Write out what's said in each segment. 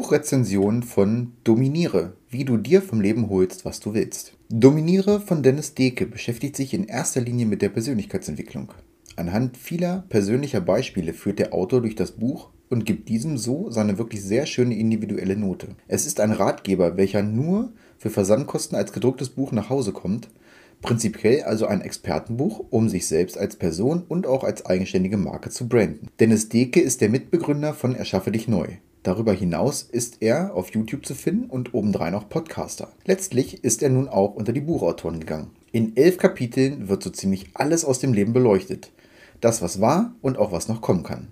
Buchrezension von Dominiere, wie du dir vom Leben holst, was du willst. Dominiere von Dennis Deke beschäftigt sich in erster Linie mit der Persönlichkeitsentwicklung. Anhand vieler persönlicher Beispiele führt der Autor durch das Buch und gibt diesem so seine wirklich sehr schöne individuelle Note. Es ist ein Ratgeber, welcher nur für Versandkosten als gedrucktes Buch nach Hause kommt, prinzipiell also ein Expertenbuch, um sich selbst als Person und auch als eigenständige Marke zu branden. Dennis Deke ist der Mitbegründer von Erschaffe dich neu. Darüber hinaus ist er auf YouTube zu finden und obendrein auch Podcaster. Letztlich ist er nun auch unter die Buchautoren gegangen. In elf Kapiteln wird so ziemlich alles aus dem Leben beleuchtet. Das, was war und auch was noch kommen kann.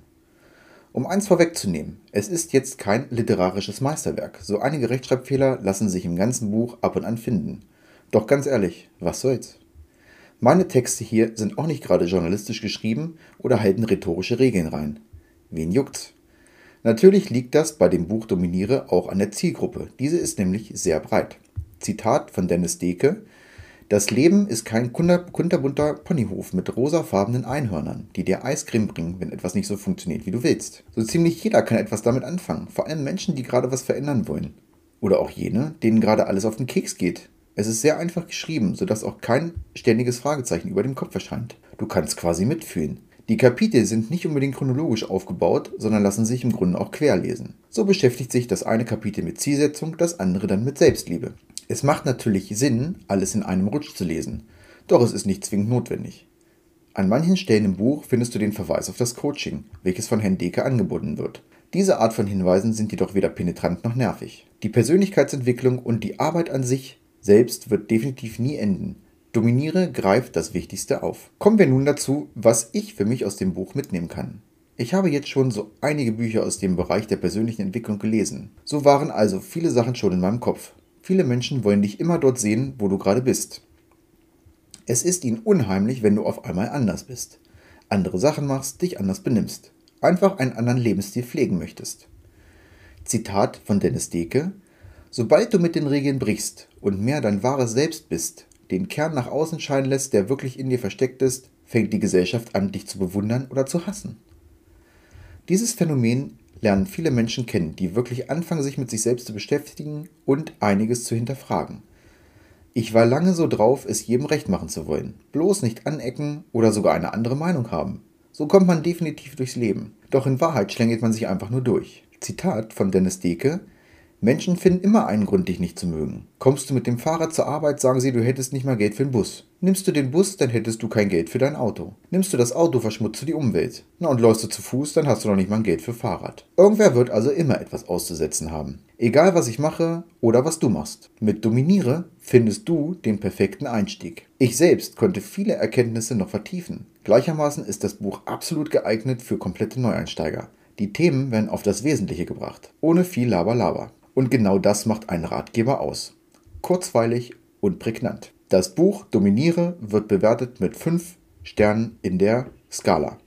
Um eins vorwegzunehmen, es ist jetzt kein literarisches Meisterwerk. So einige Rechtschreibfehler lassen sich im ganzen Buch ab und an finden. Doch ganz ehrlich, was soll's? Meine Texte hier sind auch nicht gerade journalistisch geschrieben oder halten rhetorische Regeln rein. Wen juckt's? Natürlich liegt das bei dem Buch Dominiere auch an der Zielgruppe. Diese ist nämlich sehr breit. Zitat von Dennis Deke: Das Leben ist kein kunterbunter Ponyhof mit rosafarbenen Einhörnern, die dir Eiscreme bringen, wenn etwas nicht so funktioniert, wie du willst. So ziemlich jeder kann etwas damit anfangen, vor allem Menschen, die gerade was verändern wollen. Oder auch jene, denen gerade alles auf den Keks geht. Es ist sehr einfach geschrieben, sodass auch kein ständiges Fragezeichen über dem Kopf erscheint. Du kannst quasi mitfühlen. Die Kapitel sind nicht unbedingt chronologisch aufgebaut, sondern lassen sich im Grunde auch querlesen. So beschäftigt sich das eine Kapitel mit Zielsetzung, das andere dann mit Selbstliebe. Es macht natürlich Sinn, alles in einem Rutsch zu lesen, doch es ist nicht zwingend notwendig. An manchen Stellen im Buch findest du den Verweis auf das Coaching, welches von Herrn Deke angeboten wird. Diese Art von Hinweisen sind jedoch weder penetrant noch nervig. Die Persönlichkeitsentwicklung und die Arbeit an sich selbst wird definitiv nie enden. Dominiere greift das Wichtigste auf. Kommen wir nun dazu, was ich für mich aus dem Buch mitnehmen kann. Ich habe jetzt schon so einige Bücher aus dem Bereich der persönlichen Entwicklung gelesen. So waren also viele Sachen schon in meinem Kopf. Viele Menschen wollen dich immer dort sehen, wo du gerade bist. Es ist ihnen unheimlich, wenn du auf einmal anders bist. Andere Sachen machst, dich anders benimmst. Einfach einen anderen Lebensstil pflegen möchtest. Zitat von Dennis Deke. Sobald du mit den Regeln brichst und mehr dein wahres Selbst bist, den Kern nach außen scheinen lässt, der wirklich in dir versteckt ist, fängt die Gesellschaft an, dich zu bewundern oder zu hassen. Dieses Phänomen lernen viele Menschen kennen, die wirklich anfangen, sich mit sich selbst zu beschäftigen und einiges zu hinterfragen. Ich war lange so drauf, es jedem recht machen zu wollen, bloß nicht anecken oder sogar eine andere Meinung haben. So kommt man definitiv durchs Leben. Doch in Wahrheit schlängelt man sich einfach nur durch. Zitat von Dennis Deke Menschen finden immer einen Grund, dich nicht zu mögen. Kommst du mit dem Fahrrad zur Arbeit, sagen sie, du hättest nicht mal Geld für den Bus. Nimmst du den Bus, dann hättest du kein Geld für dein Auto. Nimmst du das Auto, verschmutzt du die Umwelt. Na und läufst du zu Fuß, dann hast du noch nicht mal Geld für Fahrrad. Irgendwer wird also immer etwas auszusetzen haben. Egal was ich mache oder was du machst. Mit Dominiere findest du den perfekten Einstieg. Ich selbst konnte viele Erkenntnisse noch vertiefen. Gleichermaßen ist das Buch absolut geeignet für komplette Neueinsteiger. Die Themen werden auf das Wesentliche gebracht, ohne viel Laber-Laber. Und genau das macht einen Ratgeber aus. Kurzweilig und prägnant. Das Buch Dominiere wird bewertet mit 5 Sternen in der Skala.